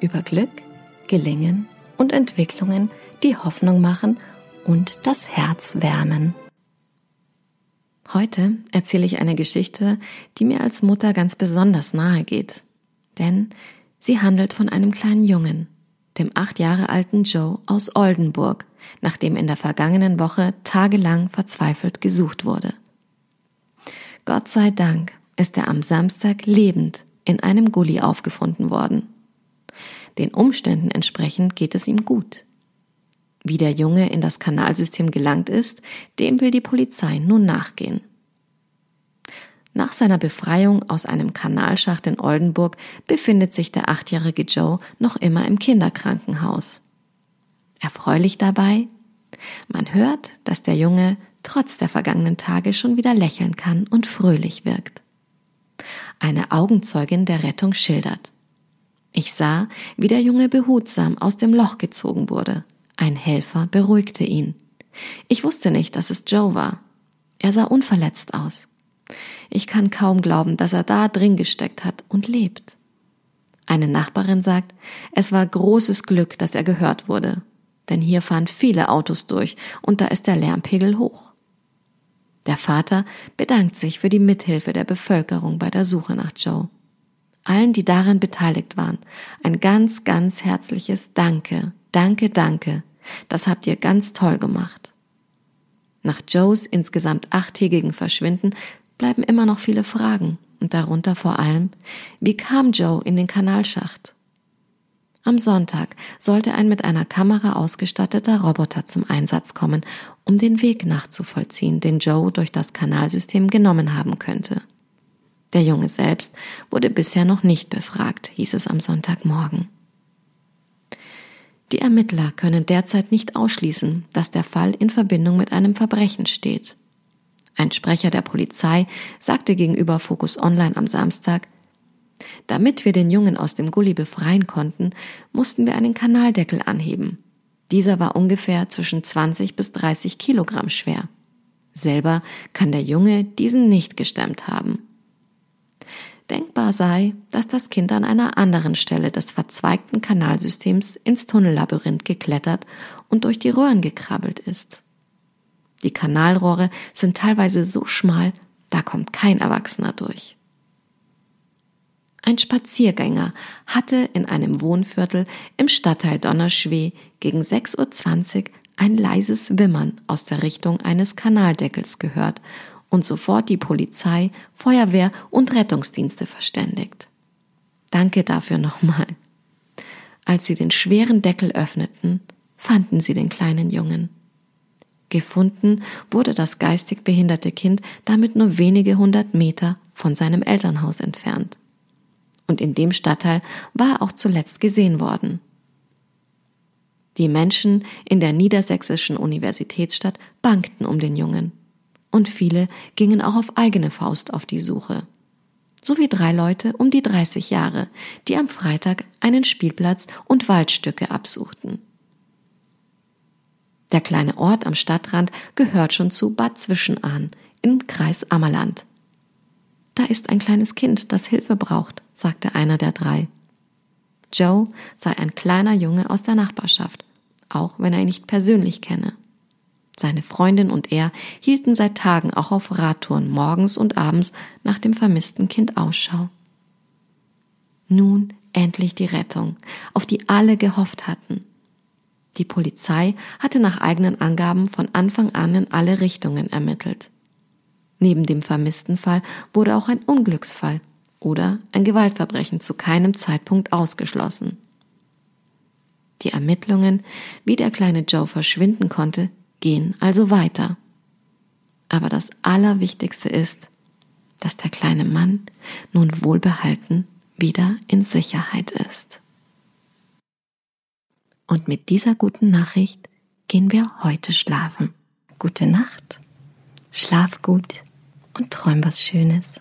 über Glück, Gelingen und Entwicklungen, die Hoffnung machen und das Herz wärmen. Heute erzähle ich eine Geschichte, die mir als Mutter ganz besonders nahe geht. Denn sie handelt von einem kleinen Jungen, dem acht Jahre alten Joe aus Oldenburg, nachdem in der vergangenen Woche tagelang verzweifelt gesucht wurde. Gott sei Dank ist er am Samstag lebend in einem Gully aufgefunden worden. Den Umständen entsprechend geht es ihm gut. Wie der Junge in das Kanalsystem gelangt ist, dem will die Polizei nun nachgehen. Nach seiner Befreiung aus einem Kanalschacht in Oldenburg befindet sich der achtjährige Joe noch immer im Kinderkrankenhaus. Erfreulich dabei? Man hört, dass der Junge trotz der vergangenen Tage schon wieder lächeln kann und fröhlich wirkt. Eine Augenzeugin der Rettung schildert. Ich sah, wie der Junge behutsam aus dem Loch gezogen wurde. Ein Helfer beruhigte ihn. Ich wusste nicht, dass es Joe war. Er sah unverletzt aus. Ich kann kaum glauben, dass er da drin gesteckt hat und lebt. Eine Nachbarin sagt, es war großes Glück, dass er gehört wurde, denn hier fahren viele Autos durch und da ist der Lärmpegel hoch. Der Vater bedankt sich für die Mithilfe der Bevölkerung bei der Suche nach Joe. Allen, die daran beteiligt waren, ein ganz, ganz herzliches Danke, danke, danke das habt ihr ganz toll gemacht. Nach Joes insgesamt achttägigen Verschwinden bleiben immer noch viele Fragen und darunter vor allem, wie kam Joe in den Kanalschacht? Am Sonntag sollte ein mit einer Kamera ausgestatteter Roboter zum Einsatz kommen, um den Weg nachzuvollziehen, den Joe durch das Kanalsystem genommen haben könnte. Der Junge selbst wurde bisher noch nicht befragt, hieß es am Sonntagmorgen. Die Ermittler können derzeit nicht ausschließen, dass der Fall in Verbindung mit einem Verbrechen steht. Ein Sprecher der Polizei sagte gegenüber Focus Online am Samstag, damit wir den Jungen aus dem Gully befreien konnten, mussten wir einen Kanaldeckel anheben. Dieser war ungefähr zwischen 20 bis 30 Kilogramm schwer. Selber kann der Junge diesen nicht gestemmt haben. Denkbar sei, dass das Kind an einer anderen Stelle des verzweigten Kanalsystems ins Tunnellabyrinth geklettert und durch die Röhren gekrabbelt ist. Die Kanalrohre sind teilweise so schmal, da kommt kein Erwachsener durch. Ein Spaziergänger hatte in einem Wohnviertel im Stadtteil Donnerschwee gegen 6.20 Uhr ein leises Wimmern aus der Richtung eines Kanaldeckels gehört und sofort die Polizei, Feuerwehr und Rettungsdienste verständigt. Danke dafür nochmal. Als sie den schweren Deckel öffneten, fanden sie den kleinen Jungen. Gefunden wurde das geistig behinderte Kind damit nur wenige hundert Meter von seinem Elternhaus entfernt. Und in dem Stadtteil war er auch zuletzt gesehen worden. Die Menschen in der niedersächsischen Universitätsstadt bangten um den Jungen und viele gingen auch auf eigene Faust auf die Suche. So wie drei Leute um die 30 Jahre, die am Freitag einen Spielplatz und Waldstücke absuchten. Der kleine Ort am Stadtrand gehört schon zu Bad Zwischenahn im Kreis Ammerland. Da ist ein kleines Kind, das Hilfe braucht, sagte einer der drei. Joe sei ein kleiner Junge aus der Nachbarschaft, auch wenn er ihn nicht persönlich kenne. Seine Freundin und er hielten seit Tagen auch auf Radtouren morgens und abends nach dem vermissten Kind Ausschau. Nun endlich die Rettung, auf die alle gehofft hatten. Die Polizei hatte nach eigenen Angaben von Anfang an in alle Richtungen ermittelt. Neben dem vermissten Fall wurde auch ein Unglücksfall oder ein Gewaltverbrechen zu keinem Zeitpunkt ausgeschlossen. Die Ermittlungen, wie der kleine Joe verschwinden konnte, gehen also weiter. Aber das Allerwichtigste ist, dass der kleine Mann nun wohlbehalten wieder in Sicherheit ist. Und mit dieser guten Nachricht gehen wir heute schlafen. Gute Nacht, schlaf gut und träum was Schönes.